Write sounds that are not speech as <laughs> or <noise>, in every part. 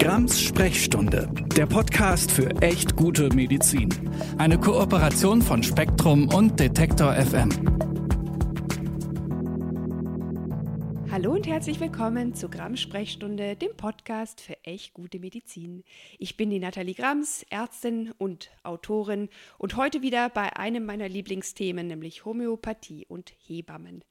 Grams Sprechstunde, der Podcast für echt gute Medizin. Eine Kooperation von Spektrum und Detektor FM. Hallo und herzlich willkommen zu Grams Sprechstunde, dem Podcast für echt gute Medizin. Ich bin die Nathalie Grams, Ärztin und Autorin und heute wieder bei einem meiner Lieblingsthemen, nämlich Homöopathie und Hebammen.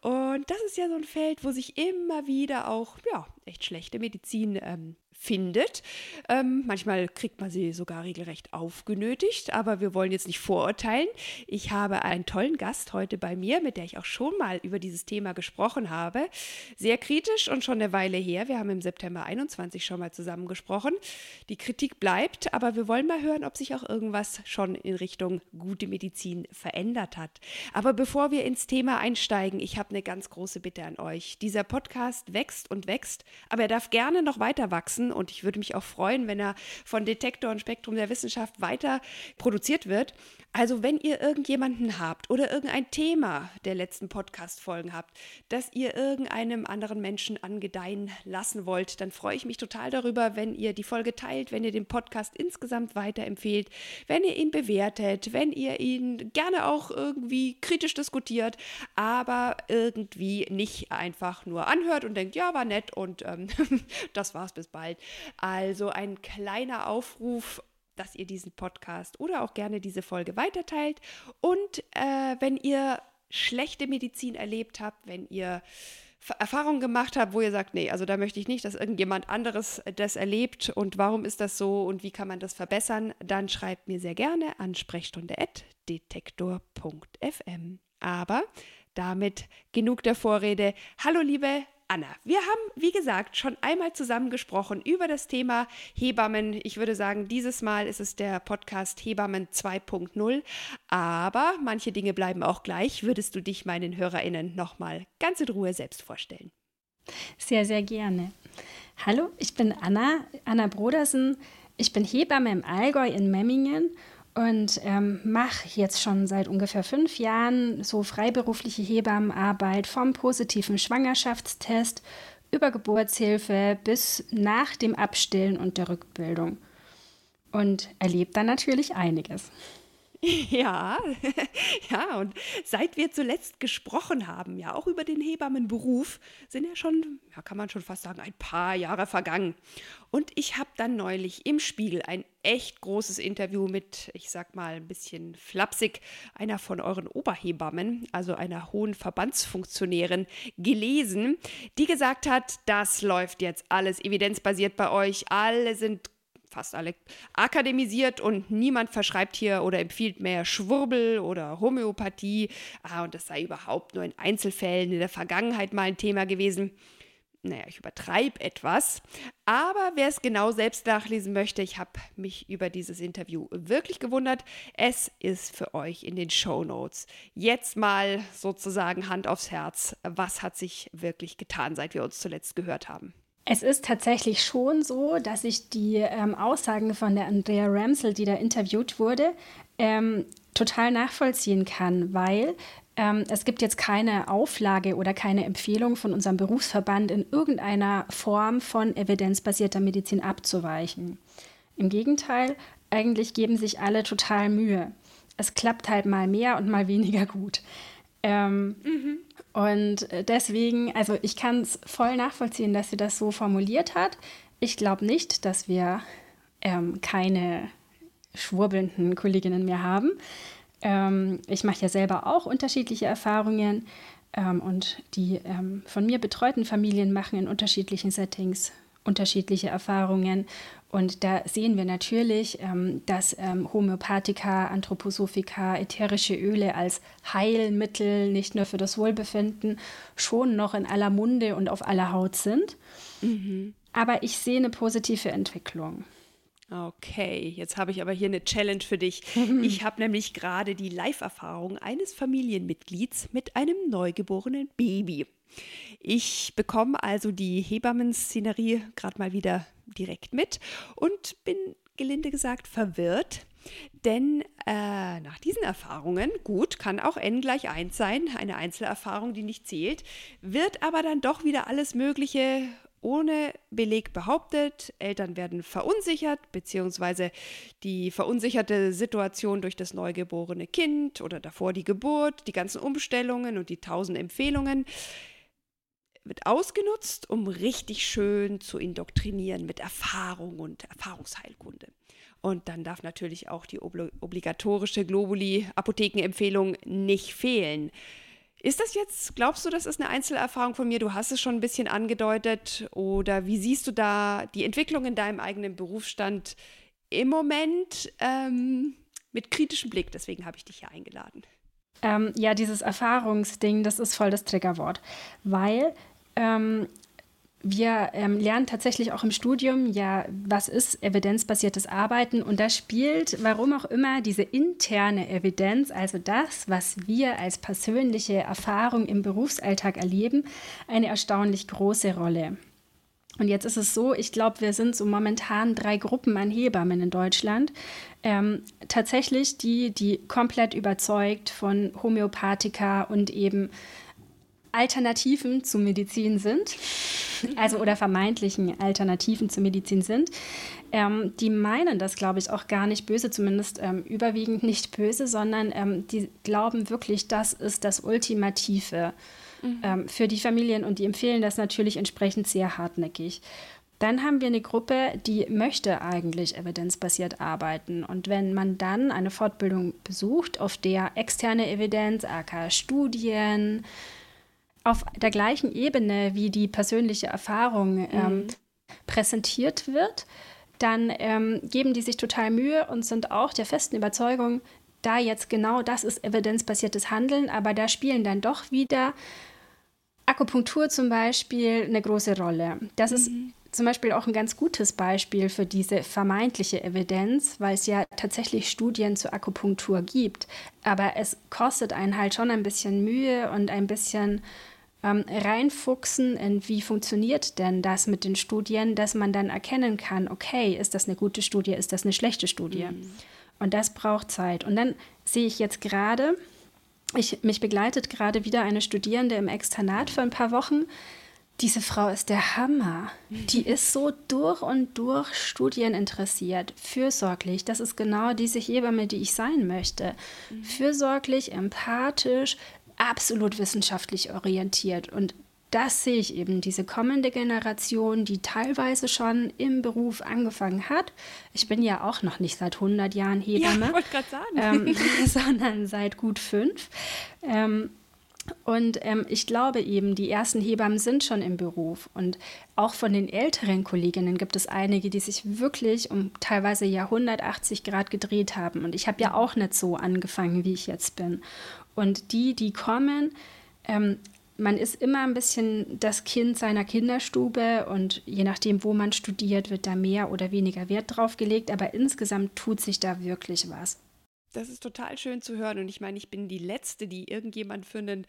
Und das ist ja so ein Feld, wo sich immer wieder auch ja, echt schlechte Medizin ähm, findet. Ähm, manchmal kriegt man sie sogar regelrecht aufgenötigt, aber wir wollen jetzt nicht vorurteilen. Ich habe einen tollen Gast heute bei mir, mit der ich auch schon mal über dieses Thema gesprochen habe. Sehr kritisch und schon eine Weile her. Wir haben im September 21 schon mal zusammen gesprochen. Die Kritik bleibt, aber wir wollen mal hören, ob sich auch irgendwas schon in Richtung gute Medizin verändert hat. Aber bevor wir ins Thema einsteigen, ich habe eine ganz große Bitte an euch. Dieser Podcast wächst und wächst, aber er darf gerne noch weiter wachsen und ich würde mich auch freuen, wenn er von Detektor und Spektrum der Wissenschaft weiter produziert wird. Also wenn ihr irgendjemanden habt oder irgendein Thema der letzten Podcast-Folgen habt, das ihr irgendeinem anderen Menschen angedeihen lassen wollt, dann freue ich mich total darüber, wenn ihr die Folge teilt, wenn ihr den Podcast insgesamt weiterempfehlt, wenn ihr ihn bewertet, wenn ihr ihn gerne auch irgendwie kritisch diskutiert, aber irgendwie nicht einfach nur anhört und denkt, ja, war nett und ähm, <laughs> das war's bis bald. Also ein kleiner Aufruf dass ihr diesen Podcast oder auch gerne diese Folge weiterteilt. Und äh, wenn ihr schlechte Medizin erlebt habt, wenn ihr Erfahrungen gemacht habt, wo ihr sagt, nee, also da möchte ich nicht, dass irgendjemand anderes das erlebt und warum ist das so und wie kann man das verbessern, dann schreibt mir sehr gerne an sprechstunde.detektor.fm. Aber damit genug der Vorrede. Hallo liebe Anna, wir haben, wie gesagt, schon einmal zusammen gesprochen über das Thema Hebammen. Ich würde sagen, dieses Mal ist es der Podcast Hebammen 2.0. Aber manche Dinge bleiben auch gleich. Würdest du dich meinen HörerInnen nochmal ganz in Ruhe selbst vorstellen? Sehr, sehr gerne. Hallo, ich bin Anna, Anna Brodersen. Ich bin Hebamme im Allgäu in Memmingen und ähm, mache jetzt schon seit ungefähr fünf Jahren so freiberufliche Hebammenarbeit vom positiven Schwangerschaftstest über Geburtshilfe bis nach dem Abstillen und der Rückbildung. Und erlebt dann natürlich einiges. <laughs> Ja, <laughs> ja, und seit wir zuletzt gesprochen haben, ja, auch über den Hebammenberuf, sind ja schon, ja, kann man schon fast sagen, ein paar Jahre vergangen. Und ich habe dann neulich im Spiegel ein echt großes Interview mit, ich sag mal ein bisschen flapsig, einer von euren Oberhebammen, also einer hohen Verbandsfunktionärin, gelesen, die gesagt hat, das läuft jetzt alles evidenzbasiert bei euch, alle sind fast alle akademisiert und niemand verschreibt hier oder empfiehlt mehr Schwurbel oder Homöopathie. Ah, und das sei überhaupt nur in Einzelfällen in der Vergangenheit mal ein Thema gewesen. Naja, ich übertreibe etwas. Aber wer es genau selbst nachlesen möchte, ich habe mich über dieses Interview wirklich gewundert. Es ist für euch in den Show Notes. Jetzt mal sozusagen Hand aufs Herz. Was hat sich wirklich getan, seit wir uns zuletzt gehört haben? Es ist tatsächlich schon so, dass ich die ähm, Aussagen von der Andrea Ramsel, die da interviewt wurde, ähm, total nachvollziehen kann, weil ähm, es gibt jetzt keine Auflage oder keine Empfehlung von unserem Berufsverband in irgendeiner Form von evidenzbasierter Medizin abzuweichen. Im Gegenteil, eigentlich geben sich alle total Mühe. Es klappt halt mal mehr und mal weniger gut. Ähm, mhm. Und deswegen, also ich kann es voll nachvollziehen, dass sie das so formuliert hat. Ich glaube nicht, dass wir ähm, keine schwurbelnden Kolleginnen mehr haben. Ähm, ich mache ja selber auch unterschiedliche Erfahrungen ähm, und die ähm, von mir betreuten Familien machen in unterschiedlichen Settings unterschiedliche Erfahrungen. Und da sehen wir natürlich, ähm, dass ähm, Homöopathika, Anthroposophika, ätherische Öle als Heilmittel nicht nur für das Wohlbefinden schon noch in aller Munde und auf aller Haut sind. Mhm. Aber ich sehe eine positive Entwicklung. Okay, jetzt habe ich aber hier eine Challenge für dich. <laughs> Ich habe nämlich gerade die Live-Erfahrung eines Familienmitglieds mit einem neugeborenen Baby. Ich bekomme also die Hebammen-Szenerie gerade mal wieder direkt mit und bin gelinde gesagt verwirrt. Denn äh, nach diesen Erfahrungen, gut, kann auch n gleich 1 sein, eine Einzelerfahrung, die nicht zählt, wird aber dann doch wieder alles Mögliche ohne Beleg behauptet. Eltern werden verunsichert, beziehungsweise die verunsicherte Situation durch das neugeborene Kind oder davor die Geburt, die ganzen Umstellungen und die tausend Empfehlungen wird ausgenutzt, um richtig schön zu indoktrinieren mit Erfahrung und Erfahrungsheilkunde. Und dann darf natürlich auch die obligatorische Globuli-Apothekenempfehlung nicht fehlen. Ist das jetzt, glaubst du, das ist eine Einzelerfahrung von mir? Du hast es schon ein bisschen angedeutet. Oder wie siehst du da die Entwicklung in deinem eigenen Berufsstand im Moment ähm, mit kritischem Blick? Deswegen habe ich dich hier eingeladen. Ähm, ja, dieses Erfahrungsding, das ist voll das Triggerwort, weil ähm, wir ähm, lernen tatsächlich auch im Studium, ja, was ist evidenzbasiertes Arbeiten und da spielt, warum auch immer, diese interne Evidenz, also das, was wir als persönliche Erfahrung im Berufsalltag erleben, eine erstaunlich große Rolle. Und jetzt ist es so, ich glaube, wir sind so momentan drei Gruppen an Hebammen in Deutschland. Ähm, tatsächlich die, die komplett überzeugt von Homöopathika und eben Alternativen zu Medizin sind, also oder vermeintlichen Alternativen zur Medizin sind, ähm, die meinen das, glaube ich, auch gar nicht böse, zumindest ähm, überwiegend nicht böse, sondern ähm, die glauben wirklich, das ist das Ultimative mhm. Ähm, für die Familien und die empfehlen das natürlich entsprechend sehr hartnäckig. Dann haben wir eine Gruppe, die möchte eigentlich evidenzbasiert arbeiten. Und wenn man dann eine Fortbildung besucht, auf der externe Evidenz, aka Studien, auf der gleichen Ebene wie die persönliche Erfahrung ähm, mhm. präsentiert wird, dann ähm, geben die sich total Mühe und sind auch der festen Überzeugung, da jetzt genau das ist evidenzbasiertes Handeln, aber da spielen dann doch wieder Akupunktur zum Beispiel eine große Rolle. Das mhm. ist zum Beispiel auch ein ganz gutes Beispiel für diese vermeintliche Evidenz, weil es ja tatsächlich Studien zur Akupunktur gibt. Aber es kostet einen halt schon ein bisschen Mühe und ein bisschen ähm, reinfuchsen in, wie funktioniert denn das mit den Studien, dass man dann erkennen kann, okay, ist das eine gute Studie, ist das eine schlechte Studie? Mhm. Und das braucht Zeit. Und dann sehe ich jetzt gerade, ich, mich begleitet gerade wieder eine Studierende im Externat für ein paar Wochen. Diese Frau ist der Hammer. Die ist so durch und durch studieninteressiert, fürsorglich. Das ist genau diese Hebamme, die ich sein möchte. Mhm. Fürsorglich, empathisch, absolut wissenschaftlich orientiert. Und das sehe ich eben, diese kommende Generation, die teilweise schon im Beruf angefangen hat. Ich bin ja auch noch nicht seit 100 Jahren Hebamme, ja, ähm, <laughs> <laughs> sondern seit gut fünf. Ähm, und ähm, ich glaube eben, die ersten Hebammen sind schon im Beruf. Und auch von den älteren Kolleginnen gibt es einige, die sich wirklich um teilweise ja 180 Grad gedreht haben. Und ich habe ja auch nicht so angefangen, wie ich jetzt bin. Und die, die kommen, ähm, man ist immer ein bisschen das Kind seiner Kinderstube und je nachdem, wo man studiert, wird da mehr oder weniger Wert drauf gelegt, aber insgesamt tut sich da wirklich was. Das ist total schön zu hören. Und ich meine, ich bin die Letzte, die irgendjemand für ein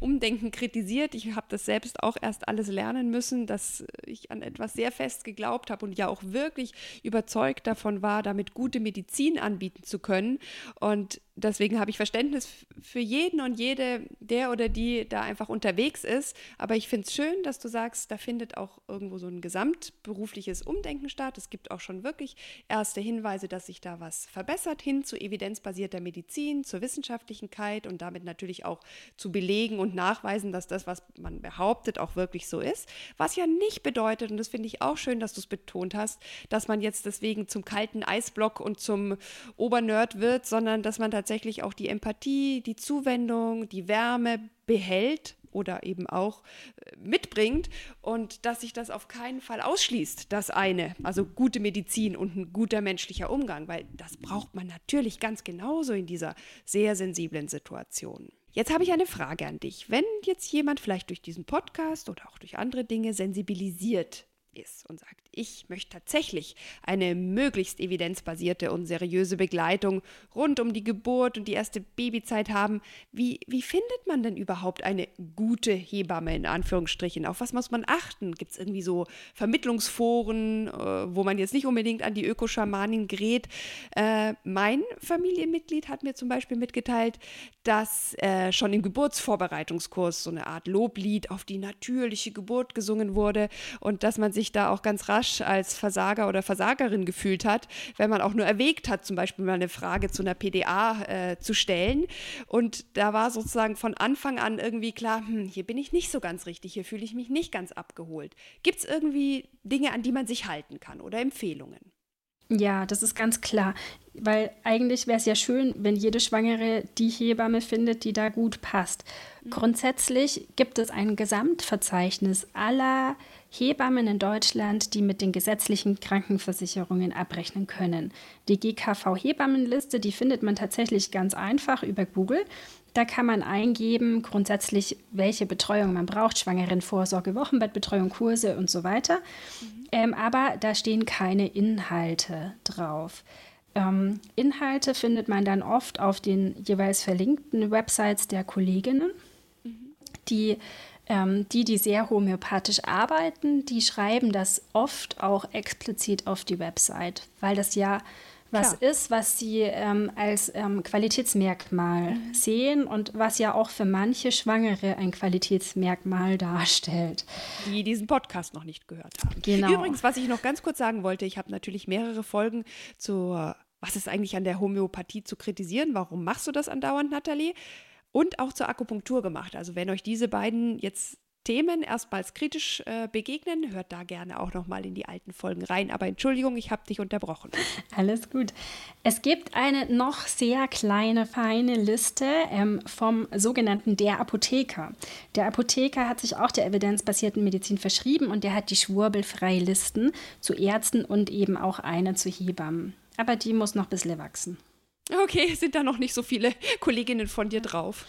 Umdenken kritisiert. Ich habe das selbst auch erst alles lernen müssen, dass ich an etwas sehr fest geglaubt habe und ja auch wirklich überzeugt davon war, damit gute Medizin anbieten zu können. Und deswegen habe ich Verständnis für jeden und jede, der oder die da einfach unterwegs ist. Aber ich finde es schön, dass du sagst, da findet auch irgendwo so ein gesamtberufliches Umdenken statt. Es gibt auch schon wirklich erste Hinweise, dass sich da was verbessert hin zu evidenzbasierter Medizin, zur Wissenschaftlichkeit und damit natürlich auch zu belegen und nachweisen, dass das, was man behauptet, auch wirklich so ist. Was ja nicht bedeutet, und das finde ich auch schön, dass du es betont hast, dass man jetzt deswegen zum kalten Eisblock und zum Obernerd wird, sondern dass man tatsächlich tatsächlich auch die Empathie, die Zuwendung, die Wärme behält oder eben auch äh, mitbringt und dass sich das auf keinen Fall ausschließt, das eine, also gute Medizin und ein guter menschlicher Umgang, weil das braucht man natürlich ganz genauso in dieser sehr sensiblen Situation. Jetzt habe ich eine Frage an dich. Wenn jetzt jemand vielleicht durch diesen Podcast oder auch durch andere Dinge sensibilisiert ist und sagt, ich möchte tatsächlich eine möglichst evidenzbasierte und seriöse Begleitung rund um die Geburt und die erste Babyzeit haben, wie, wie findet man denn überhaupt eine gute Hebamme in Anführungsstrichen? Auf was muss man achten? Gibt es irgendwie so Vermittlungsforen, äh, wo man jetzt nicht unbedingt an die Ökoschamanin gerät? Äh, mein Familienmitglied hat mir zum Beispiel mitgeteilt, dass äh, schon im Geburtsvorbereitungskurs so eine Art Loblied auf die natürliche Geburt gesungen wurde und dass man sich da auch ganz rasch als Versager oder Versagerin gefühlt hat, wenn man auch nur erwägt hat, zum Beispiel mal eine Frage zu einer PDA äh, zu stellen. Und da war sozusagen von Anfang an irgendwie klar, hm, hier bin ich nicht so ganz richtig, hier fühle ich mich nicht ganz abgeholt. Gibt es irgendwie Dinge, an die man sich halten kann oder Empfehlungen? Ja, das ist ganz klar. Weil eigentlich wäre es ja schön, wenn jede Schwangere die Hebamme findet, die da gut passt. Mhm. Grundsätzlich gibt es ein Gesamtverzeichnis aller Hebammen in Deutschland, die mit den gesetzlichen Krankenversicherungen abrechnen können. Die GKV-Hebammenliste, die findet man tatsächlich ganz einfach über Google. Da kann man eingeben, grundsätzlich, welche Betreuung man braucht, Schwangerenvorsorge, Wochenbettbetreuung, Kurse und so weiter. Mhm. Ähm, aber da stehen keine Inhalte drauf. Ähm, Inhalte findet man dann oft auf den jeweils verlinkten Websites der Kolleginnen, mhm. die ähm, die, die sehr homöopathisch arbeiten, die schreiben das oft auch explizit auf die Website, weil das ja was Klar. ist, was sie ähm, als ähm, Qualitätsmerkmal mhm. sehen und was ja auch für manche Schwangere ein Qualitätsmerkmal darstellt. Die diesen Podcast noch nicht gehört haben. Genau. Übrigens, was ich noch ganz kurz sagen wollte, ich habe natürlich mehrere Folgen zur, was ist eigentlich an der Homöopathie zu kritisieren? Warum machst du das andauernd, Nathalie? Und auch zur Akupunktur gemacht. Also wenn euch diese beiden jetzt Themen erstmals kritisch äh, begegnen, hört da gerne auch noch mal in die alten Folgen rein. Aber Entschuldigung, ich habe dich unterbrochen. Alles gut. Es gibt eine noch sehr kleine, feine Liste ähm, vom sogenannten Der Apotheker. Der Apotheker hat sich auch der evidenzbasierten Medizin verschrieben und der hat die Schwurbelfreilisten zu Ärzten und eben auch eine zu Hebammen. Aber die muss noch ein bisschen wachsen. Okay, <laughs> sind da noch nicht so viele Kolleginnen von dir drauf.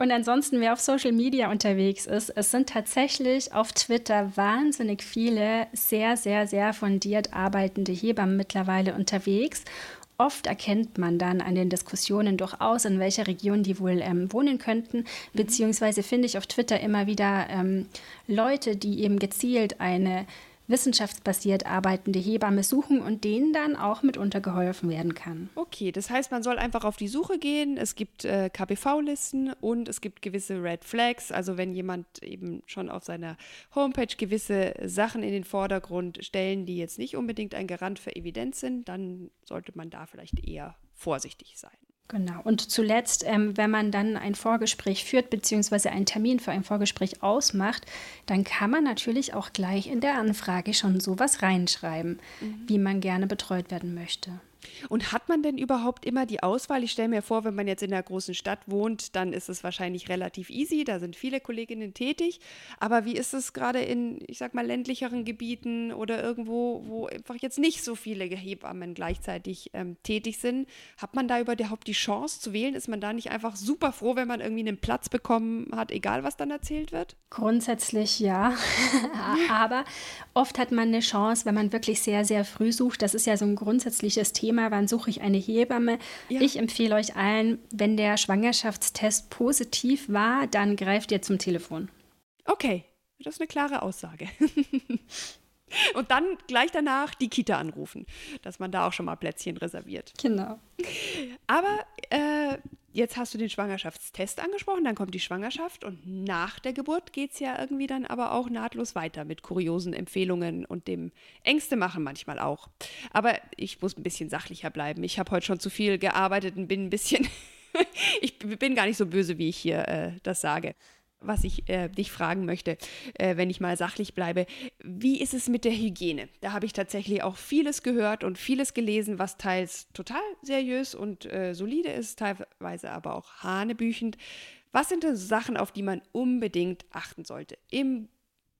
Und ansonsten, wer auf Social Media unterwegs ist, es sind tatsächlich auf Twitter wahnsinnig viele sehr, sehr, sehr fundiert arbeitende Hebammen mittlerweile unterwegs. Oft erkennt man dann an den Diskussionen durchaus, in welcher Region die wohl ähm, wohnen könnten. Mhm. Beziehungsweise finde ich auf Twitter immer wieder ähm, Leute, die eben gezielt eine wissenschaftsbasiert arbeitende Hebamme suchen und denen dann auch mitunter geholfen werden kann. Okay, das heißt, man soll einfach auf die Suche gehen. Es gibt äh, KBV-Listen und es gibt gewisse Red Flags. Also wenn jemand eben schon auf seiner Homepage gewisse Sachen in den Vordergrund stellen, die jetzt nicht unbedingt ein Garant für Evidenz sind, dann sollte man da vielleicht eher vorsichtig sein. Genau. Und zuletzt, ähm, wenn man dann ein Vorgespräch führt, beziehungsweise einen Termin für ein Vorgespräch ausmacht, dann kann man natürlich auch gleich in der Anfrage schon sowas reinschreiben, mhm. wie man gerne betreut werden möchte. Und hat man denn überhaupt immer die Auswahl? Ich stelle mir vor, wenn man jetzt in einer großen Stadt wohnt, dann ist es wahrscheinlich relativ easy. Da sind viele Kolleginnen tätig. Aber wie ist es gerade in, ich sag mal, ländlicheren Gebieten oder irgendwo, wo einfach jetzt nicht so viele Hebammen gleichzeitig ähm, tätig sind? Hat man da überhaupt die Chance zu wählen? Ist man da nicht einfach super froh, wenn man irgendwie einen Platz bekommen hat, egal was dann erzählt wird? Grundsätzlich ja. <laughs> Aber oft hat man eine Chance, wenn man wirklich sehr, sehr früh sucht. Das ist ja so ein grundsätzliches Thema wann suche ich eine Hebamme? Ja. Ich empfehle euch allen, wenn der Schwangerschaftstest positiv war, dann greift ihr zum Telefon. Okay, das ist eine klare Aussage. <laughs> Und dann gleich danach die Kita anrufen, dass man da auch schon mal Plätzchen reserviert. Genau. Aber äh, jetzt hast du den Schwangerschaftstest angesprochen, dann kommt die Schwangerschaft und nach der Geburt geht es ja irgendwie dann aber auch nahtlos weiter mit kuriosen Empfehlungen und dem Ängste machen manchmal auch. Aber ich muss ein bisschen sachlicher bleiben. Ich habe heute schon zu viel gearbeitet und bin ein bisschen, <laughs> ich bin gar nicht so böse, wie ich hier äh, das sage was ich äh, dich fragen möchte, äh, wenn ich mal sachlich bleibe. Wie ist es mit der Hygiene? Da habe ich tatsächlich auch vieles gehört und vieles gelesen, was teils total seriös und äh, solide ist, teilweise aber auch hanebüchend. Was sind denn Sachen, auf die man unbedingt achten sollte? Im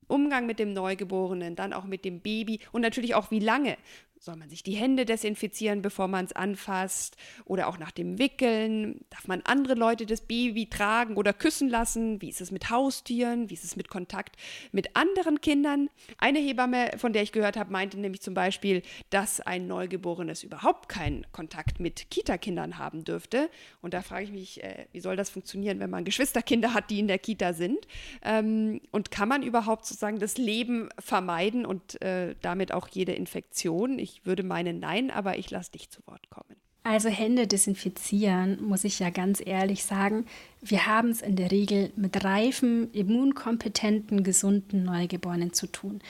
Umgang mit dem Neugeborenen, dann auch mit dem Baby und natürlich auch wie lange. Soll man sich die Hände desinfizieren, bevor man es anfasst? Oder auch nach dem Wickeln? Darf man andere Leute das Baby tragen oder küssen lassen? Wie ist es mit Haustieren? Wie ist es mit Kontakt mit anderen Kindern? Eine Hebamme, von der ich gehört habe, meinte nämlich zum Beispiel, dass ein Neugeborenes überhaupt keinen Kontakt mit Kita-Kindern haben dürfte. Und da frage ich mich, äh, wie soll das funktionieren, wenn man Geschwisterkinder hat, die in der Kita sind? Ähm, und kann man überhaupt sozusagen das Leben vermeiden und äh, damit auch jede Infektion? Ich würde meinen nein, aber ich lasse dich zu Wort kommen. Also Hände desinfizieren, muss ich ja ganz ehrlich sagen. Wir haben es in der Regel mit reifen, immunkompetenten, gesunden Neugeborenen zu tun.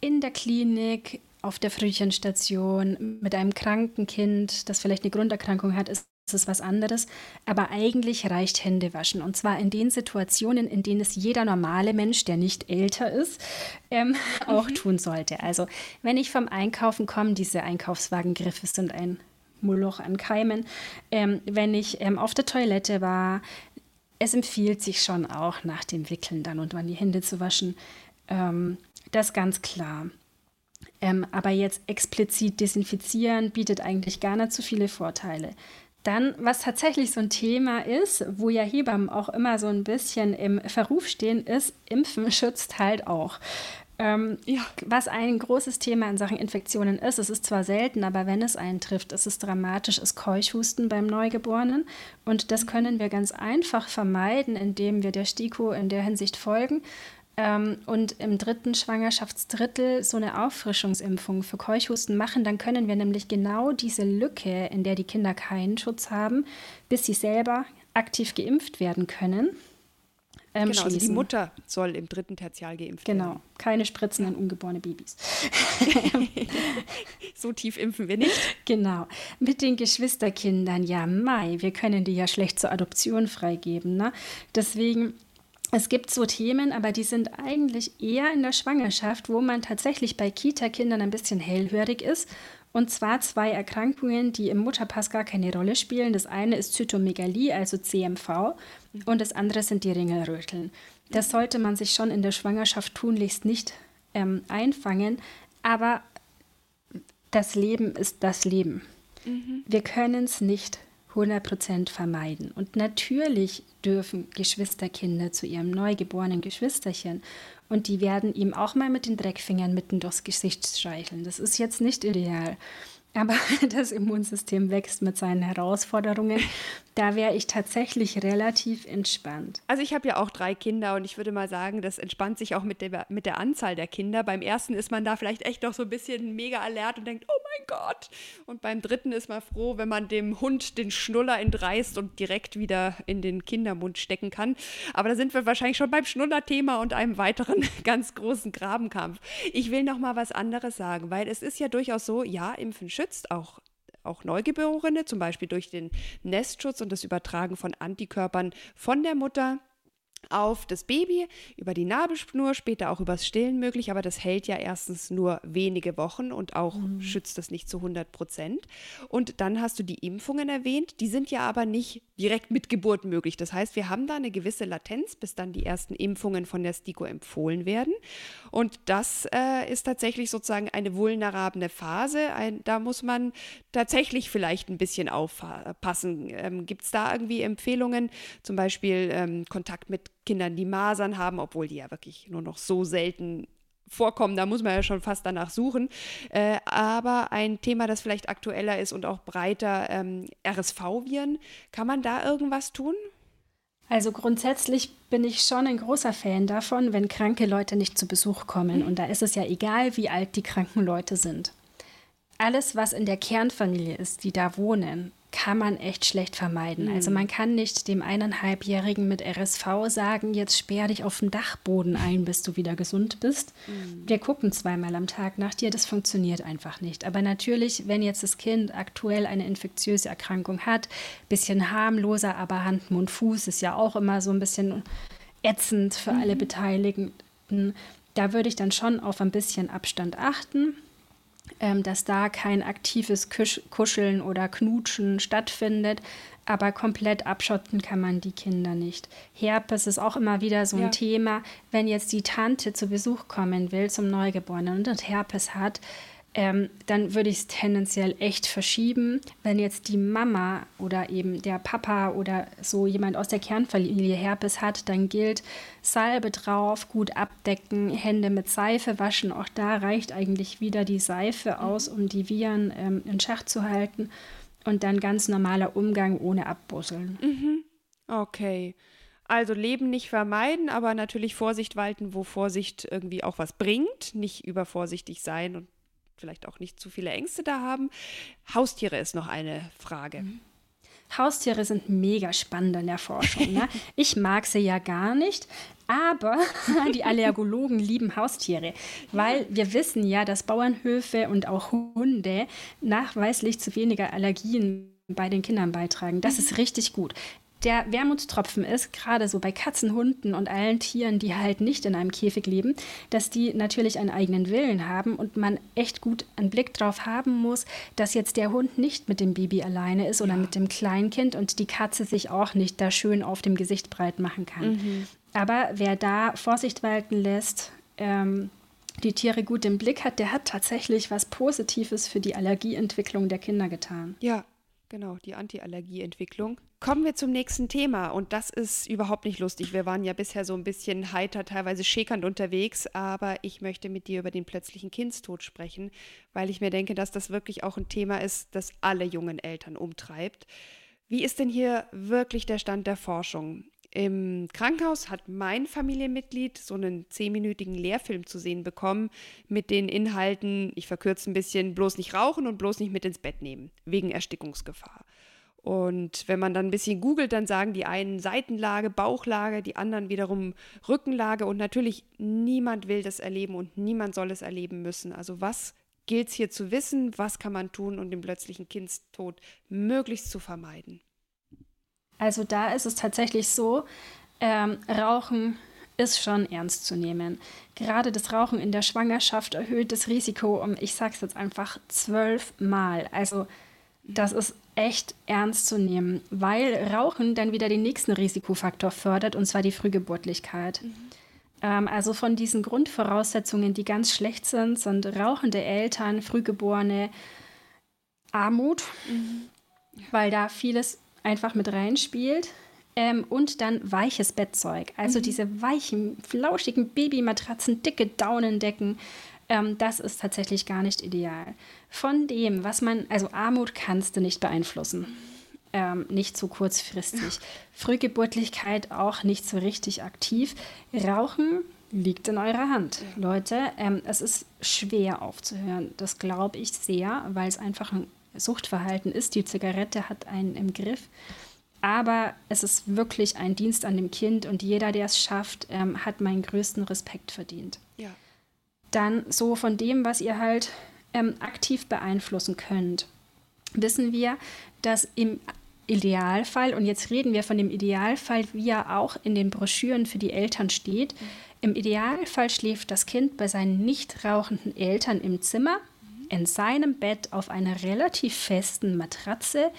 In der Klinik, auf der Frühchenstation, mit einem kranken Kind, das vielleicht eine Grunderkrankung hat, ist das ist was anderes. Aber eigentlich reicht Händewaschen. Und zwar in den Situationen, in denen es jeder normale Mensch, der nicht älter ist, ähm, <laughs> auch mhm. tun sollte. Also wenn ich vom Einkaufen komme, diese Einkaufswagengriffe sind ein Moloch an Keimen. Ähm, wenn ich ähm, auf der Toilette war, es empfiehlt sich schon auch nach dem Wickeln dann und wann die Hände zu waschen. Ähm, das ganz klar. Ähm, aber jetzt explizit desinfizieren bietet eigentlich gar nicht so viele Vorteile. Dann, was tatsächlich so ein Thema ist, wo ja Hebammen auch immer so ein bisschen im Verruf stehen, ist, Impfen schützt halt auch. Ähm, ja. Was ein großes Thema in Sachen Infektionen ist, es ist zwar selten, aber wenn es einen trifft, ist es dramatisch, ist Keuchhusten beim Neugeborenen. Und das können wir ganz einfach vermeiden, indem wir der STIKO in der Hinsicht folgen. Ähm, und im dritten Schwangerschaftsdrittel so eine Auffrischungsimpfung für Keuchhusten machen, dann können wir nämlich genau diese Lücke, in der die Kinder keinen Schutz haben, bis sie selber aktiv geimpft werden können. Ähm, genau, also die Mutter soll im dritten Tertial geimpft genau, werden. Genau, keine Spritzen an ungeborene Babys. <laughs> so tief impfen wir nicht. Genau. Mit den Geschwisterkindern, ja, Mai, wir können die ja schlecht zur Adoption freigeben. Ne? Deswegen es gibt so Themen, aber die sind eigentlich eher in der Schwangerschaft, wo man tatsächlich bei Kita-Kindern ein bisschen hellhörig ist. Und zwar zwei Erkrankungen, die im Mutterpass gar keine Rolle spielen. Das eine ist Zytomegalie, also CMV, und das andere sind die Ringelröteln. Das sollte man sich schon in der Schwangerschaft tunlichst nicht ähm, einfangen, aber das Leben ist das Leben. Mhm. Wir können es nicht 100% vermeiden. Und natürlich dürfen Geschwisterkinder zu ihrem neugeborenen Geschwisterchen und die werden ihm auch mal mit den Dreckfingern mitten durchs Gesicht streicheln. Das ist jetzt nicht ideal. Aber <laughs> das Immunsystem wächst mit seinen Herausforderungen. Da wäre ich tatsächlich relativ entspannt. Also ich habe ja auch drei Kinder und ich würde mal sagen, das entspannt sich auch mit der, mit der Anzahl der Kinder. Beim ersten ist man da vielleicht echt noch so ein bisschen mega alert und denkt, oh mein Gott. Und beim dritten ist man froh, wenn man dem Hund den Schnuller entreißt und direkt wieder in den Kindermund stecken kann. Aber da sind wir wahrscheinlich schon beim Schnullerthema und einem weiteren <laughs> ganz großen Grabenkampf. Ich will noch mal was anderes sagen, weil es ist ja durchaus so, ja, Impfen schützt auch auch Neugeborene, zum Beispiel durch den Nestschutz und das Übertragen von Antikörpern von der Mutter auf das Baby, über die Nabelschnur, später auch übers Stillen möglich, aber das hält ja erstens nur wenige Wochen und auch mhm. schützt das nicht zu 100 Prozent. Und dann hast du die Impfungen erwähnt, die sind ja aber nicht direkt mit Geburt möglich. Das heißt, wir haben da eine gewisse Latenz, bis dann die ersten Impfungen von der STIKO empfohlen werden. Und das äh, ist tatsächlich sozusagen eine vulnerable Phase. Ein, da muss man tatsächlich vielleicht ein bisschen aufpassen. Ähm, Gibt es da irgendwie Empfehlungen, zum Beispiel ähm, Kontakt mit Kindern, die Masern haben, obwohl die ja wirklich nur noch so selten vorkommen, da muss man ja schon fast danach suchen. Äh, aber ein Thema, das vielleicht aktueller ist und auch breiter, ähm, RSV-Viren, kann man da irgendwas tun? Also grundsätzlich bin ich schon ein großer Fan davon, wenn kranke Leute nicht zu Besuch kommen. Und da ist es ja egal, wie alt die kranken Leute sind. Alles, was in der Kernfamilie ist, die da wohnen, kann man echt schlecht vermeiden. Mhm. Also man kann nicht dem eineinhalbjährigen mit RSV sagen, jetzt sperr dich auf dem Dachboden ein, bis du wieder gesund bist. Mhm. Wir gucken zweimal am Tag nach dir, das funktioniert einfach nicht. Aber natürlich, wenn jetzt das Kind aktuell eine infektiöse Erkrankung hat, bisschen harmloser, aber Hand, Mund, Fuß ist ja auch immer so ein bisschen ätzend für mhm. alle Beteiligten. Da würde ich dann schon auf ein bisschen Abstand achten dass da kein aktives Kuscheln oder Knutschen stattfindet. Aber komplett abschotten kann man die Kinder nicht. Herpes ist auch immer wieder so ein ja. Thema. Wenn jetzt die Tante zu Besuch kommen will zum Neugeborenen und Herpes hat, ähm, dann würde ich es tendenziell echt verschieben. Wenn jetzt die Mama oder eben der Papa oder so jemand aus der Kernfamilie Herpes hat, dann gilt Salbe drauf, gut abdecken, Hände mit Seife waschen. Auch da reicht eigentlich wieder die Seife aus, um die Viren ähm, in Schach zu halten. Und dann ganz normaler Umgang ohne Abbusseln. Mhm. Okay. Also Leben nicht vermeiden, aber natürlich Vorsicht walten, wo Vorsicht irgendwie auch was bringt. Nicht übervorsichtig sein und vielleicht auch nicht zu viele Ängste da haben. Haustiere ist noch eine Frage. Mhm. Haustiere sind mega spannend in der Forschung. Ne? <laughs> Ich mag sie ja gar nicht, aber <laughs> die Allergologen lieben Haustiere, weil wir wissen ja, dass Bauernhöfe und auch Hunde nachweislich zu weniger Allergien bei den Kindern beitragen. Das ist richtig gut der Wermutstropfen ist, gerade so bei Katzen, Hunden und allen Tieren, die halt nicht in einem Käfig leben, dass die natürlich einen eigenen Willen haben und man echt gut einen Blick drauf haben muss, dass jetzt der Hund nicht mit dem Baby alleine ist oder ja. mit dem Kleinkind und die Katze sich auch nicht da schön auf dem Gesicht breit machen kann. Mhm. Aber wer da Vorsicht walten lässt, ähm, die Tiere gut im Blick hat, der hat tatsächlich was Positives für die Allergieentwicklung der Kinder getan. Ja, genau, die Anti-Allergie-Entwicklung. Kommen wir zum nächsten Thema und das ist überhaupt nicht lustig. Wir waren ja bisher so ein bisschen heiter, teilweise schäkernd unterwegs, aber ich möchte mit dir über den plötzlichen Kindstod sprechen, weil ich mir denke, dass das wirklich auch ein Thema ist, das alle jungen Eltern umtreibt. Wie ist denn hier wirklich der Stand der Forschung? Im Krankenhaus hat mein Familienmitglied so einen zehnminütigen Lehrfilm zu sehen bekommen mit den Inhalten, ich verkürze ein bisschen, bloß nicht rauchen und bloß nicht mit ins Bett nehmen, wegen Erstickungsgefahr. Und wenn man dann ein bisschen googelt, dann sagen die einen Seitenlage, Bauchlage, die anderen wiederum Rückenlage. Und natürlich, niemand will das erleben und niemand soll es erleben müssen. Also was gilt es hier zu wissen? Was kann man tun, um den plötzlichen Kindstod möglichst zu vermeiden? Also da ist es tatsächlich so, ähm, Rauchen ist schon ernst zu nehmen. Gerade das Rauchen in der Schwangerschaft erhöht das Risiko um, ich sage es jetzt einfach, zwölfmal. Also das ist echt ernst zu nehmen, weil Rauchen dann wieder den nächsten Risikofaktor fördert, und zwar die Frühgeburtlichkeit. Mhm. Ähm, also von diesen Grundvoraussetzungen, die ganz schlecht sind, sind rauchende Eltern, Frühgeborene, Armut, mhm. weil da vieles einfach mit reinspielt. Ähm, und dann weiches Bettzeug, also mhm. diese weichen, flauschigen Babymatratzen, dicke Daunendecken, ähm, das ist tatsächlich gar nicht ideal. Von dem, was man, also Armut kannst du nicht beeinflussen. Ähm, nicht so kurzfristig. <laughs> Frühgeburtlichkeit auch nicht so richtig aktiv. Rauchen liegt in eurer Hand. Leute, ähm, es ist schwer aufzuhören. Das glaube ich sehr, weil es einfach ein Suchtverhalten ist. Die Zigarette hat einen im Griff. Aber es ist wirklich ein Dienst an dem Kind und jeder, der es schafft, ähm, hat meinen größten Respekt verdient. Dann so von dem, was ihr halt ähm, aktiv beeinflussen könnt, wissen wir, dass im Idealfall, und jetzt reden wir von dem Idealfall, wie er auch in den Broschüren für die Eltern steht, mhm. im Idealfall schläft das Kind bei seinen nicht rauchenden Eltern im Zimmer, mhm. in seinem Bett auf einer relativ festen Matratze,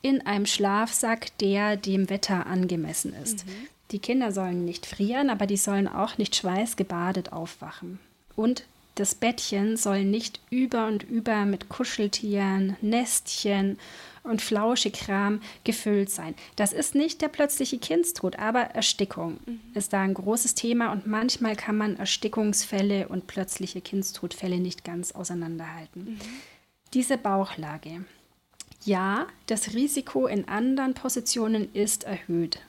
in einem Schlafsack, der dem Wetter angemessen ist. Mhm. Die Kinder sollen nicht frieren, aber die sollen auch nicht schweißgebadet aufwachen. Und das Bettchen soll nicht über und über mit Kuscheltieren, Nestchen und Flauschekram gefüllt sein. Das ist nicht der plötzliche Kindstod, aber Erstickung mhm. ist da ein großes Thema und manchmal kann man Erstickungsfälle und plötzliche Kindstodfälle nicht ganz auseinanderhalten. Mhm. Diese Bauchlage. Ja, das Risiko in anderen Positionen ist erhöht.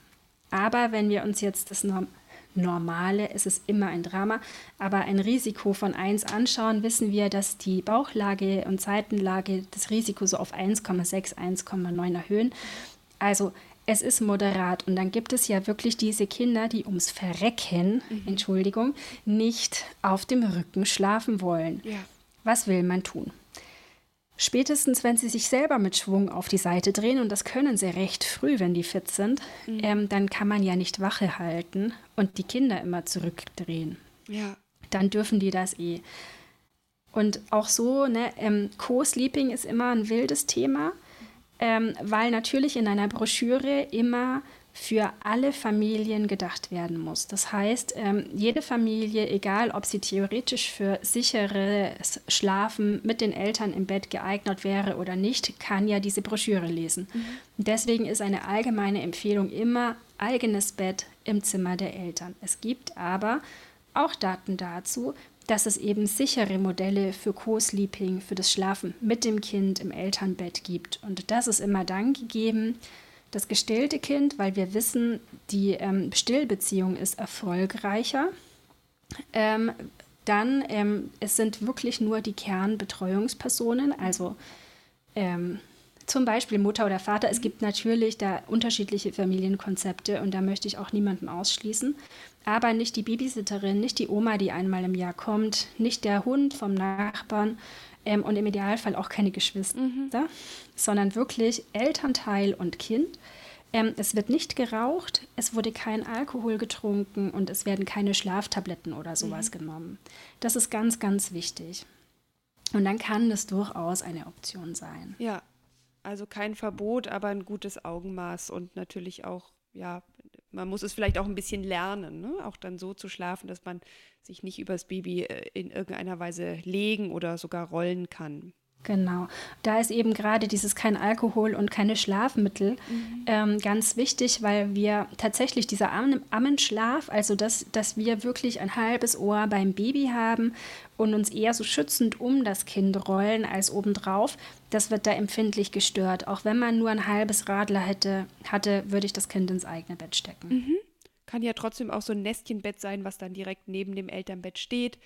Aber wenn wir uns jetzt das Normale. Es ist immer ein Drama. Aber ein Risiko von 1 anschauen, wissen wir, dass die Bauchlage und Seitenlage das Risiko so auf 1,6, 1,9 erhöhen. Also es ist moderat. Und dann gibt es ja wirklich diese Kinder, die ums Verrecken, mhm. Entschuldigung, nicht auf dem Rücken schlafen wollen. Ja. Was will man tun? Spätestens, wenn sie sich selber mit Schwung auf die Seite drehen, und das können sie recht früh, wenn die fit sind, mhm. ähm, dann kann man ja nicht Wache halten und die Kinder immer zurückdrehen. Ja. Dann dürfen die das eh. Und auch so, ne, ähm, Co-Sleeping ist immer ein wildes Thema, ähm, weil natürlich in einer Broschüre immer für alle Familien gedacht werden muss. Das heißt, ähm, jede Familie, egal ob sie theoretisch für sicheres Schlafen mit den Eltern im Bett geeignet wäre oder nicht, kann ja diese Broschüre lesen. Mhm. Deswegen ist eine allgemeine Empfehlung immer eigenes Bett im Zimmer der Eltern. Es gibt aber auch Daten dazu, dass es eben sichere Modelle für Co-Sleeping, für das Schlafen mit dem Kind im Elternbett gibt. Und das ist immer dann gegeben, das gestillte Kind, weil wir wissen, die ähm, Stillbeziehung ist erfolgreicher. Ähm, dann, ähm, es sind wirklich nur die Kernbetreuungspersonen, also ähm, zum Beispiel Mutter oder Vater. Es gibt natürlich da unterschiedliche Familienkonzepte und da möchte ich auch niemanden ausschließen. Aber nicht die Babysitterin, nicht die Oma, die einmal im Jahr kommt, nicht der Hund vom Nachbarn ähm, und im Idealfall auch keine Geschwister, mhm. Sondern wirklich Elternteil und Kind. Ähm, es wird nicht geraucht, es wurde kein Alkohol getrunken und es werden keine Schlaftabletten oder sowas mhm. genommen. Das ist ganz, ganz wichtig. Und dann kann das durchaus eine Option sein. Ja, also kein Verbot, aber ein gutes Augenmaß und natürlich auch, ja, man muss es vielleicht auch ein bisschen lernen, ne? auch dann so zu schlafen, dass man sich nicht übers Baby äh, in irgendeiner Weise legen oder sogar rollen kann. Genau. Da ist eben gerade dieses kein Alkohol und keine Schlafmittel mhm. ähm, ganz wichtig, weil wir tatsächlich dieser Ammenschlaf, also dass, dass wir wirklich ein halbes Ohr beim Baby haben und uns eher so schützend um das Kind rollen als obendrauf, das wird da empfindlich gestört. Auch wenn man nur ein halbes Radler hätte, hatte, würde ich das Kind ins eigene Bett stecken. Mhm. Kann ja trotzdem auch so ein Nestchenbett sein, was dann direkt neben dem Elternbett steht.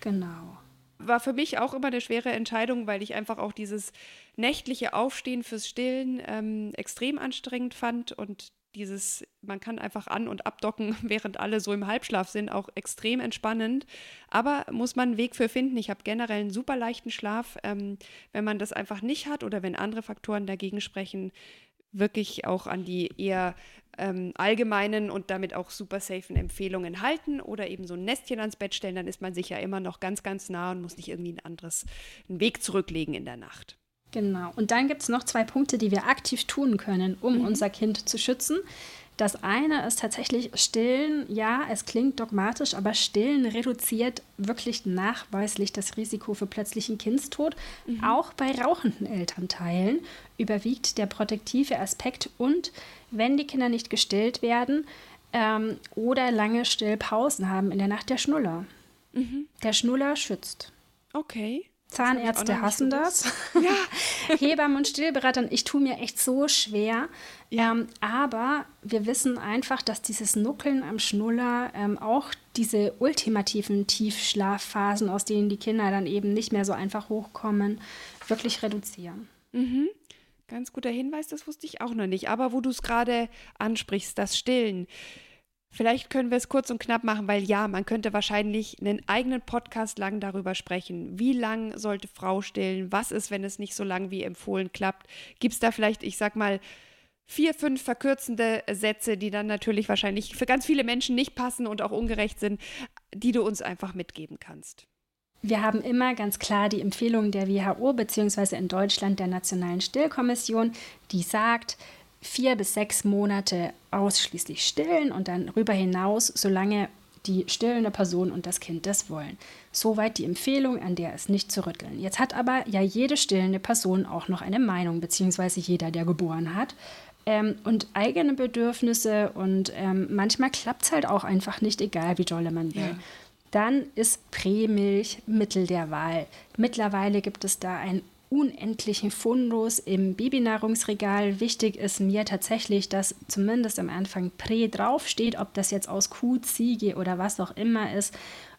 Genau war für mich auch immer eine schwere Entscheidung, weil ich einfach auch dieses nächtliche Aufstehen fürs Stillen ähm, extrem anstrengend fand und dieses, man kann einfach an- und abdocken, <laughs> während alle so im Halbschlaf sind, auch extrem entspannend. Aber muss man einen Weg für finden. Ich habe generell einen super leichten Schlaf. Ähm, wenn man das einfach nicht hat oder wenn andere Faktoren dagegen sprechen, wirklich auch an die eher ähm, allgemeinen und damit auch super safen Empfehlungen halten oder eben so ein Nestchen ans Bett stellen, dann ist man sich ja immer noch ganz, ganz nah und muss nicht irgendwie ein anderes, einen Weg zurücklegen in der Nacht. Genau. Und dann gibt es noch zwei Punkte, die wir aktiv tun können, um mhm. unser Kind zu schützen. Das eine ist tatsächlich Stillen. Ja, es klingt dogmatisch, aber Stillen reduziert wirklich nachweislich das Risiko für plötzlichen Kindstod. Mhm. Auch bei rauchenden Elternteilen überwiegt der protektive Aspekt und wenn die Kinder nicht gestillt werden ähm, oder lange Stillpausen haben in der Nacht der Schnuller. Mhm. Der Schnuller schützt. Okay. Zahnärzte hassen das. <laughs> Ja. <laughs> Hebammen und Stillberatern, ich tue mir echt so schwer. Ja. Ähm, aber wir wissen einfach, dass dieses Nuckeln am Schnuller ähm, auch diese ultimativen Tiefschlafphasen, aus denen die Kinder dann eben nicht mehr so einfach hochkommen, wirklich reduzieren. Mhm. Ganz guter Hinweis, das wusste ich auch noch nicht. Aber wo du es gerade ansprichst, das Stillen. Vielleicht können wir es kurz und knapp machen, weil ja, man könnte wahrscheinlich einen eigenen Podcast lang darüber sprechen. Wie lang sollte Frau stillen? Was ist, wenn es nicht so lang wie empfohlen klappt? Gibt es da vielleicht, ich sag mal, vier, fünf verkürzende Sätze, die dann natürlich wahrscheinlich für ganz viele Menschen nicht passen und auch ungerecht sind, die du uns einfach mitgeben kannst? Wir haben immer ganz klar die Empfehlung der WHO bzw. in Deutschland der Nationalen Stillkommission, die sagt, vier bis sechs Monate ausschließlich stillen und dann darüber hinaus, solange die stillende Person und das Kind das wollen. Soweit die Empfehlung, an der es nicht zu rütteln. Jetzt hat aber ja jede stillende Person auch noch eine Meinung, beziehungsweise jeder, der geboren hat. Ähm, und eigene Bedürfnisse und ähm, manchmal klappt es halt auch einfach nicht, egal wie dolle man will. Ja. Dann ist Prämilch Mittel der Wahl. Mittlerweile gibt es da ein unendlichen Fundus im Babynahrungsregal. Wichtig ist mir tatsächlich, dass zumindest am Anfang Prä draufsteht, ob das jetzt aus Kuh, Ziege oder was auch immer ist.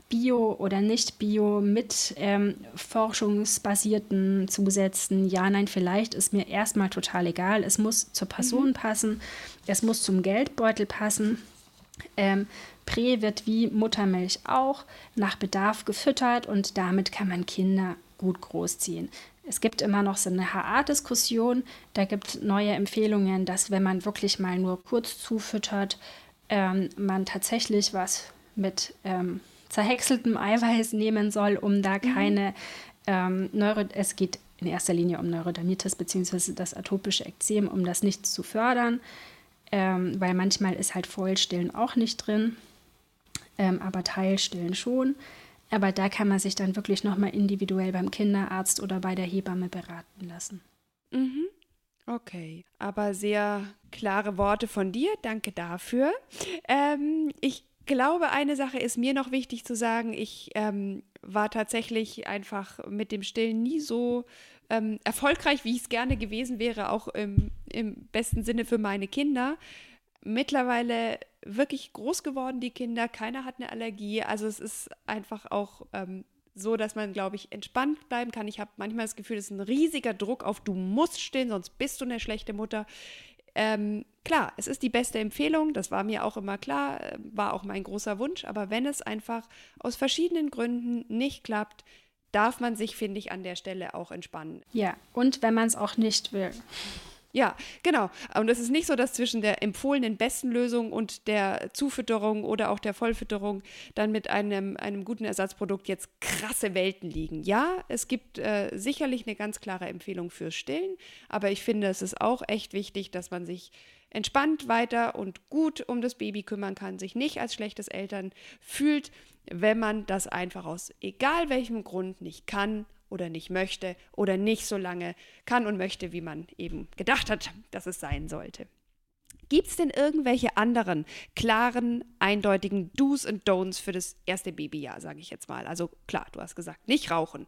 Bio oder nicht Bio mit ähm, forschungsbasierten Zusätzen. Ja, nein, vielleicht ist mir erstmal total egal. Es muss zur Person mhm. passen, es muss zum Geldbeutel passen. Ähm, Prä wird wie Muttermilch auch nach Bedarf gefüttert und damit kann man Kinder gut großziehen. Es gibt immer noch so eine HA-Diskussion. Da gibt es neue Empfehlungen, dass wenn man wirklich mal nur kurz zufüttert, ähm, man tatsächlich was mit ähm, zerhäckseltem Eiweiß nehmen soll, um da mhm. keine mhm. ähm, Neuro es geht in erster Linie um Neurodermitis bzw. das atopische Ekzem, um das nicht zu fördern. ähm, weil manchmal ist halt Vollstillen auch nicht drin, ähm, aber Teilstillen schon. Aber da kann man sich dann wirklich nochmal individuell beim Kinderarzt oder bei der Hebamme beraten lassen. Mhm. Okay, aber sehr klare Worte von dir. Danke dafür. Ähm, ich glaube, eine Sache ist mir noch wichtig zu sagen. Ich ähm, war tatsächlich einfach mit dem Stillen nie so ähm, erfolgreich, wie ich es gerne gewesen wäre, auch im, im besten Sinne für meine Kinder. Mittlerweile wirklich groß geworden, die Kinder. Keiner hat eine Allergie. Also es ist einfach auch ähm, so, dass man, glaube ich, entspannt bleiben kann. Ich habe manchmal das Gefühl, es ist ein riesiger Druck auf, du musst stillen, sonst bist du eine schlechte Mutter. Ähm, klar, es ist die beste Empfehlung, das war mir auch immer klar, äh, war auch mein großer Wunsch, aber wenn es einfach aus verschiedenen Gründen nicht klappt, darf man sich, finde ich, an der Stelle auch entspannen. Ja, und wenn man es auch nicht will. Ja, genau. Und es ist nicht so, dass zwischen der empfohlenen besten Lösung und der Zufütterung oder auch der Vollfütterung dann mit einem, einem guten Ersatzprodukt jetzt krasse Welten liegen. Ja, es gibt äh, sicherlich eine ganz klare Empfehlung fürs Stillen, aber ich finde, es ist auch echt wichtig, dass man sich entspannt weiter und gut um das Baby kümmern kann, sich nicht als schlechtes Eltern fühlt, wenn man das einfach aus egal welchem Grund nicht kann oder nicht möchte oder nicht so lange kann und möchte, wie man eben gedacht hat, dass es sein sollte. Gibt es denn irgendwelche anderen klaren, eindeutigen Do's und Don'ts für das erste Babyjahr, sage ich jetzt mal? Also klar, du hast gesagt, nicht rauchen.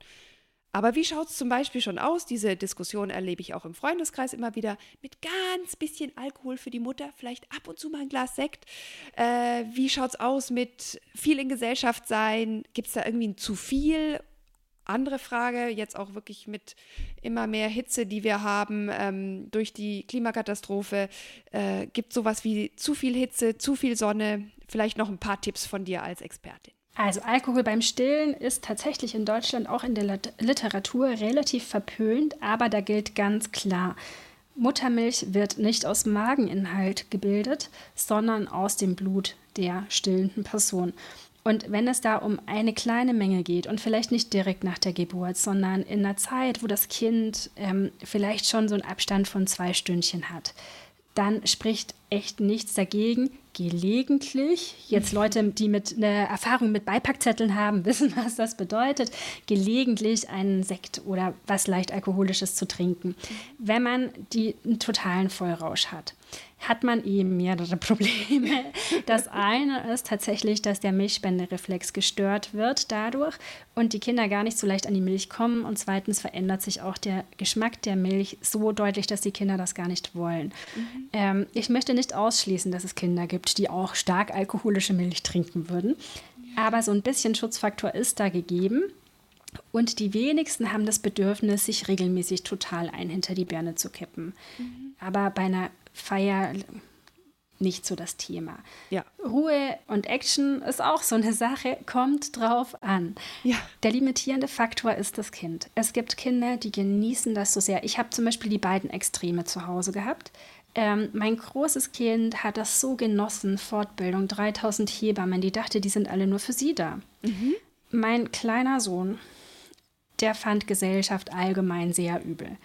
Aber wie schaut es zum Beispiel schon aus? Diese Diskussion erlebe ich auch im Freundeskreis immer wieder mit ganz bisschen Alkohol für die Mutter, vielleicht ab und zu mal ein Glas Sekt. Äh, wie schaut es aus mit viel in Gesellschaft sein? Gibt es da irgendwie ein zu viel andere Frage, jetzt auch wirklich mit immer mehr Hitze, die wir haben ähm, durch die Klimakatastrophe, äh, gibt sowas wie zu viel Hitze, zu viel Sonne? Vielleicht noch ein paar Tipps von dir als Expertin. Also Alkohol beim Stillen ist tatsächlich in Deutschland auch in der Literatur relativ verpönt, aber da gilt ganz klar, Muttermilch wird nicht aus Mageninhalt gebildet, sondern aus dem Blut der stillenden Person. Und wenn es da um eine kleine Menge geht und vielleicht nicht direkt nach der Geburt, sondern in einer Zeit, wo das Kind ähm, vielleicht schon so einen Abstand von zwei Stündchen hat, dann spricht echt nichts dagegen, gelegentlich, jetzt Leute, die mit einer Erfahrung mit Beipackzetteln haben, <laughs> wissen, was das bedeutet, gelegentlich einen Sekt oder was leicht alkoholisches zu trinken, wenn man die einen totalen Vollrausch hat hat man eben mehrere <laughs> Probleme. Das eine ist tatsächlich, dass der Milchspendereflex gestört wird dadurch und die Kinder gar nicht so leicht an die Milch kommen. Und zweitens verändert sich auch der Geschmack der Milch so deutlich, dass die Kinder das gar nicht wollen. Mhm. Ähm, ich möchte nicht ausschließen, dass es Kinder gibt, die auch stark alkoholische Milch trinken würden. Aber so ein bisschen Schutzfaktor ist da gegeben. Und die wenigsten haben das Bedürfnis, sich regelmäßig total ein hinter die Birne zu kippen. Mhm. Aber bei einer Feier nicht so das Thema. Ja. Ruhe und Action ist auch so eine Sache, kommt drauf an. Ja. Der limitierende Faktor ist das Kind. Es gibt Kinder, die genießen das so sehr. Ich habe zum Beispiel die beiden Extreme zu Hause gehabt. Ähm, mein großes Kind hat das so genossen, Fortbildung, 3000 Hebammen, die dachte, die sind alle nur für sie da. Mhm. Mein kleiner Sohn, der fand Gesellschaft allgemein sehr übel.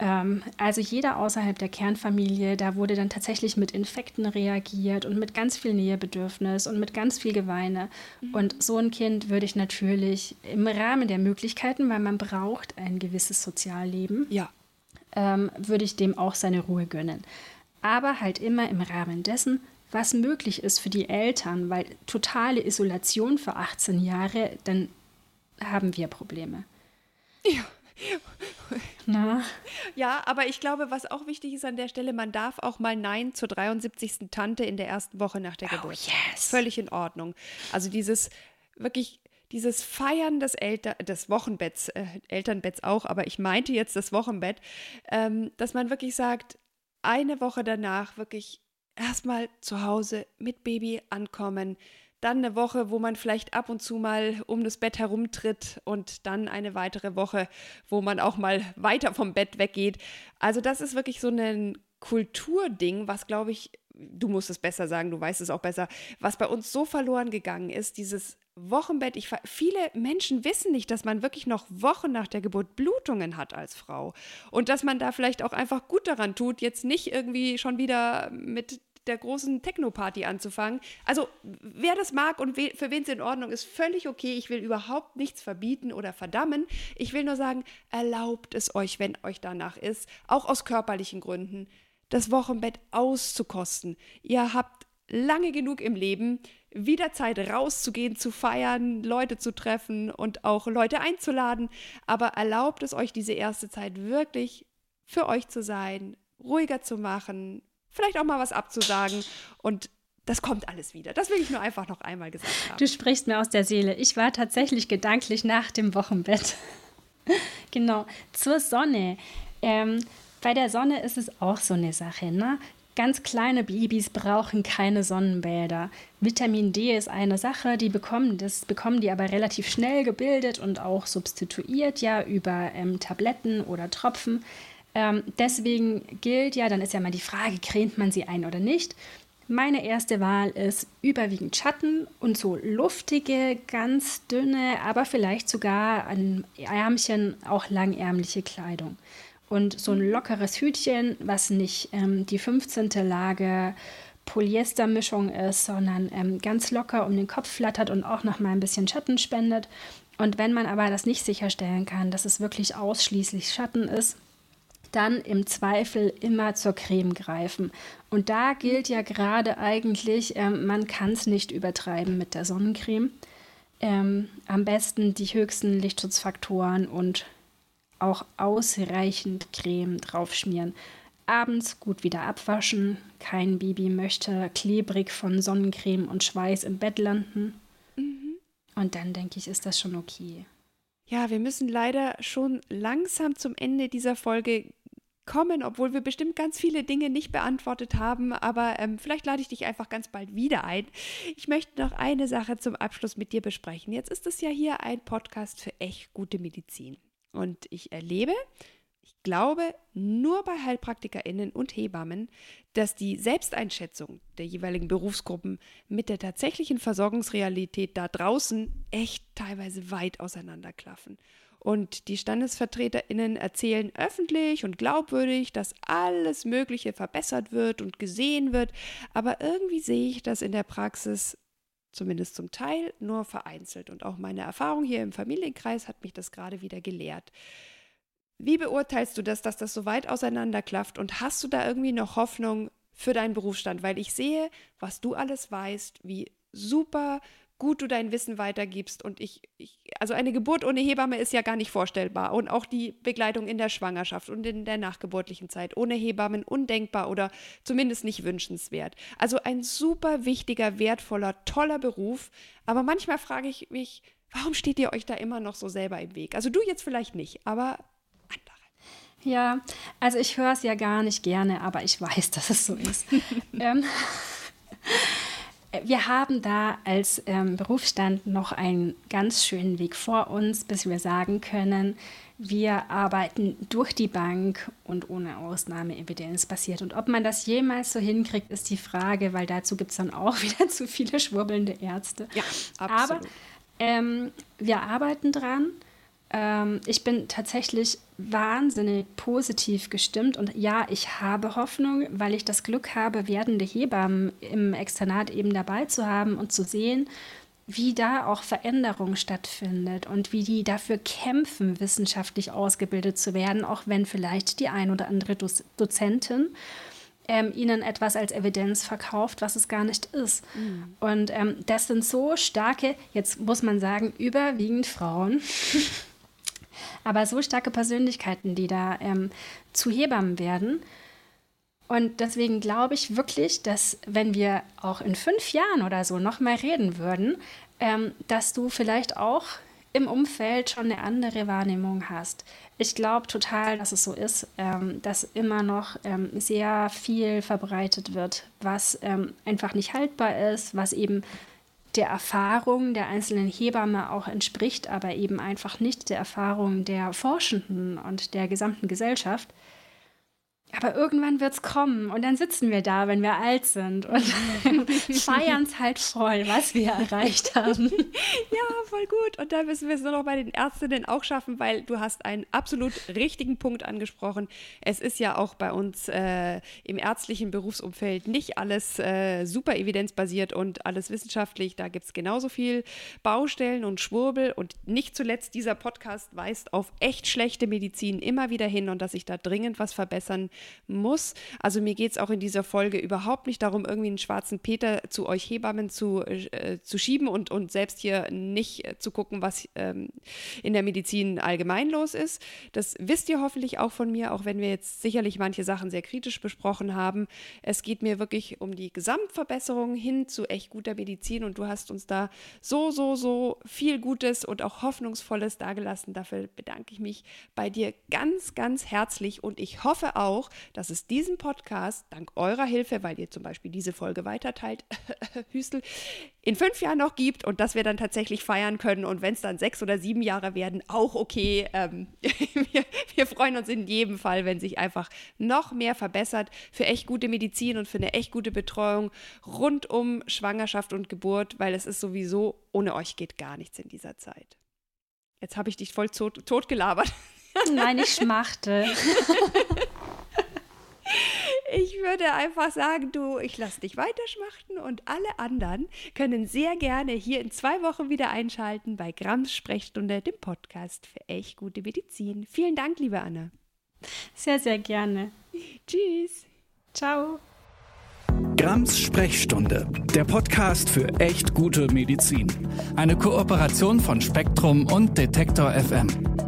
Ähm, also jeder außerhalb der Kernfamilie, da wurde dann tatsächlich mit Infekten reagiert und mit ganz viel Nähebedürfnis und mit ganz viel Geweine. Mhm. Und so ein Kind würde ich natürlich im Rahmen der Möglichkeiten, weil man braucht ein gewisses Sozialleben, ja. ähm, würde ich dem auch seine Ruhe gönnen. Aber halt immer im Rahmen dessen, was möglich ist für die Eltern, weil totale Isolation für 18 Jahre, dann haben wir Probleme. Ja. Na? Ja, aber ich glaube, was auch wichtig ist an der Stelle, man darf auch mal Nein zur 73. Tante in der ersten Woche nach der oh, Geburt. Yes. Völlig in Ordnung. Also dieses wirklich dieses Feiern des, Elter des Wochenbetts, äh, Elternbetts auch, aber ich meinte jetzt das Wochenbett, ähm, dass man wirklich sagt, eine Woche danach wirklich erstmal zu Hause mit Baby ankommen, dann eine Woche, wo man vielleicht ab und zu mal um das Bett herumtritt und dann eine weitere Woche, wo man auch mal weiter vom Bett weggeht. Also das ist wirklich so ein Kulturding, was glaube ich, du musst es besser sagen, du weißt es auch besser, was bei uns so verloren gegangen ist, dieses Wochenbett. Ich, viele Menschen wissen nicht, dass man wirklich noch Wochen nach der Geburt Blutungen hat als Frau. Und dass man da vielleicht auch einfach gut daran tut, jetzt nicht irgendwie schon wieder mit der großen Techno-Party anzufangen. Also, wer das mag und we für wen es in Ordnung ist, völlig okay. Ich will überhaupt nichts verbieten oder verdammen. Ich will nur sagen, erlaubt es euch, wenn euch danach ist, auch aus körperlichen Gründen, das Wochenbett auszukosten. Ihr habt lange genug im Leben, wieder Zeit rauszugehen, zu feiern, Leute zu treffen und auch Leute einzuladen. Aber erlaubt es euch, diese erste Zeit wirklich für euch zu sein, ruhiger zu machen, vielleicht auch mal was abzusagen und das kommt alles wieder. Das will ich nur einfach noch einmal gesagt haben. Du sprichst mir aus der Seele. Ich war tatsächlich gedanklich nach dem Wochenbett. <laughs> genau. Zur Sonne. Ähm, bei der Sonne ist es auch so eine Sache. Ne? Ganz kleine Babys brauchen keine Sonnenbäder. Vitamin D ist eine Sache, die bekommen das bekommen die aber relativ schnell gebildet und auch substituiert ja über ähm, Tabletten oder Tropfen. Ähm, deswegen gilt ja, dann ist ja mal die Frage, cremt man sie ein oder nicht. Meine erste Wahl ist überwiegend Schatten und so luftige, ganz dünne, aber vielleicht sogar an Ärmchen auch langärmliche Kleidung. Und so ein lockeres Hütchen, was nicht ähm, die 15. Lage Polyestermischung ist, sondern ähm, ganz locker um den Kopf flattert und auch noch mal ein bisschen Schatten spendet. Und wenn man aber das nicht sicherstellen kann, dass es wirklich ausschließlich Schatten ist, dann im Zweifel immer zur Creme greifen. Und da gilt ja gerade eigentlich, ähm, man kann es nicht übertreiben mit der Sonnencreme. Ähm, am besten die höchsten Lichtschutzfaktoren und auch ausreichend Creme draufschmieren. Abends gut wieder abwaschen. Kein Baby möchte klebrig von Sonnencreme und Schweiß im Bett landen. Mhm. Und dann denke ich, ist das schon okay. Ja, wir müssen leider schon langsam zum Ende dieser Folge kommen, obwohl wir bestimmt ganz viele Dinge nicht beantwortet haben, aber ähm, vielleicht lade ich dich einfach ganz bald wieder ein. Ich möchte noch eine Sache zum Abschluss mit dir besprechen. Jetzt ist es ja hier ein Podcast für echt gute Medizin. Und ich erlebe, ich glaube, nur bei HeilpraktikerInnen und Hebammen, dass die Selbsteinschätzung der jeweiligen Berufsgruppen mit der tatsächlichen Versorgungsrealität da draußen echt teilweise weit auseinanderklaffen. Und die StandesvertreterInnen erzählen öffentlich und glaubwürdig, dass alles Mögliche verbessert wird und gesehen wird. Aber irgendwie sehe ich das in der Praxis zumindest zum Teil nur vereinzelt. Und auch meine Erfahrung hier im Familienkreis hat mich das gerade wieder gelehrt. Wie beurteilst du das, dass das so weit auseinanderklafft? Und hast du da irgendwie noch Hoffnung für deinen Berufsstand? Weil ich sehe, was du alles weißt, wie super gut du dein Wissen weitergibst. Und ich, ich, also eine Geburt ohne Hebamme ist ja gar nicht vorstellbar. Und auch die Begleitung in der Schwangerschaft und in der nachgeburtlichen Zeit ohne Hebammen undenkbar oder zumindest nicht wünschenswert. Also ein super wichtiger, wertvoller, toller Beruf. Aber manchmal frage ich mich, warum steht ihr euch da immer noch so selber im Weg? Also du jetzt vielleicht nicht, aber andere. Ja, also ich höre es ja gar nicht gerne, aber ich weiß, dass es so ist. <laughs> ähm, wir haben da als ähm, Berufsstand noch einen ganz schönen Weg vor uns, bis wir sagen können, wir arbeiten durch die Bank und ohne Ausnahme evidenzbasiert. Und ob man das jemals so hinkriegt, ist die Frage, weil dazu gibt es dann auch <laughs> wieder zu viele schwurbelnde Ärzte. Ja, absolut. Aber ähm, wir arbeiten dran. Ähm, ich bin tatsächlich wahnsinnig positiv gestimmt und ja, ich habe Hoffnung, weil ich das Glück habe, werdende Hebammen im Externat eben dabei zu haben und zu sehen, wie da auch Veränderung stattfindet und wie die dafür kämpfen, wissenschaftlich ausgebildet zu werden, auch wenn vielleicht die ein oder andere Do Dozentin ähm, ihnen etwas als Evidenz verkauft, was es gar nicht ist. Mhm. Und ähm, das sind so starke, jetzt muss man sagen, überwiegend Frauen. Aber so starke Persönlichkeiten, die da ähm, zu Hebammen werden. Und deswegen glaube ich wirklich, dass wenn wir auch in fünf Jahren oder so nochmal reden würden, ähm, dass du vielleicht auch im Umfeld schon eine andere Wahrnehmung hast. Ich glaube total, dass es so ist, ähm, dass immer noch ähm, sehr viel verbreitet wird, was ähm, einfach nicht haltbar ist, was eben der Erfahrung der einzelnen Hebamme auch entspricht, aber eben einfach nicht der Erfahrung der Forschenden und der gesamten Gesellschaft. Aber irgendwann wird es kommen und dann sitzen wir da, wenn wir alt sind und <laughs> feiern es halt voll, was wir erreicht haben. <laughs> Ja, voll gut. Und da müssen wir es nur noch bei den Ärztinnen auch schaffen, weil du hast einen absolut richtigen Punkt angesprochen. Es ist ja auch bei uns äh, im ärztlichen Berufsumfeld nicht alles äh, super evidenzbasiert und alles wissenschaftlich. Da gibt es genauso viel Baustellen und Schwurbel und nicht zuletzt dieser Podcast weist auf echt schlechte Medizin immer wieder hin und dass sich da dringend was verbessern muss. Also mir geht es auch in dieser Folge überhaupt nicht darum, irgendwie einen schwarzen Peter zu euch Hebammen zu, äh, zu schieben und, und selbst hier nicht äh, zu gucken, was ähm, in der Medizin allgemein los ist. Das wisst ihr hoffentlich auch von mir, auch wenn wir jetzt sicherlich manche Sachen sehr kritisch besprochen haben. Es geht mir wirklich um die Gesamtverbesserung hin zu echt guter Medizin und du hast uns da so, so, so viel Gutes und auch Hoffnungsvolles dargelassen. Dafür bedanke ich mich bei dir ganz, ganz herzlich und ich hoffe auch, dass es diesen Podcast dank eurer Hilfe, weil ihr zum Beispiel diese Folge weiterteilt, <laughs> Hüstel, in fünf Jahren noch gibt und dass wir dann tatsächlich feiern können. Und wenn es dann sechs oder sieben Jahre werden, auch okay. Ähm, <laughs> wir, wir freuen uns in jedem Fall, wenn sich einfach noch mehr verbessert für echt gute Medizin und für eine echt gute Betreuung rund um Schwangerschaft und Geburt, weil es ist sowieso, ohne euch geht gar nichts in dieser Zeit. Jetzt habe ich dich voll tot, tot gelabert. Nein, ich schmachte. <laughs> Ich würde einfach sagen, du, ich lasse dich weiterschmachten und alle anderen können sehr gerne hier in zwei Wochen wieder einschalten bei Grams Sprechstunde, dem Podcast für echt gute Medizin. Vielen Dank, liebe Anna. Sehr, sehr gerne. <laughs> Tschüss. Ciao. Grams Sprechstunde, der Podcast für echt gute Medizin. Eine Kooperation von Spektrum und Detektor FM.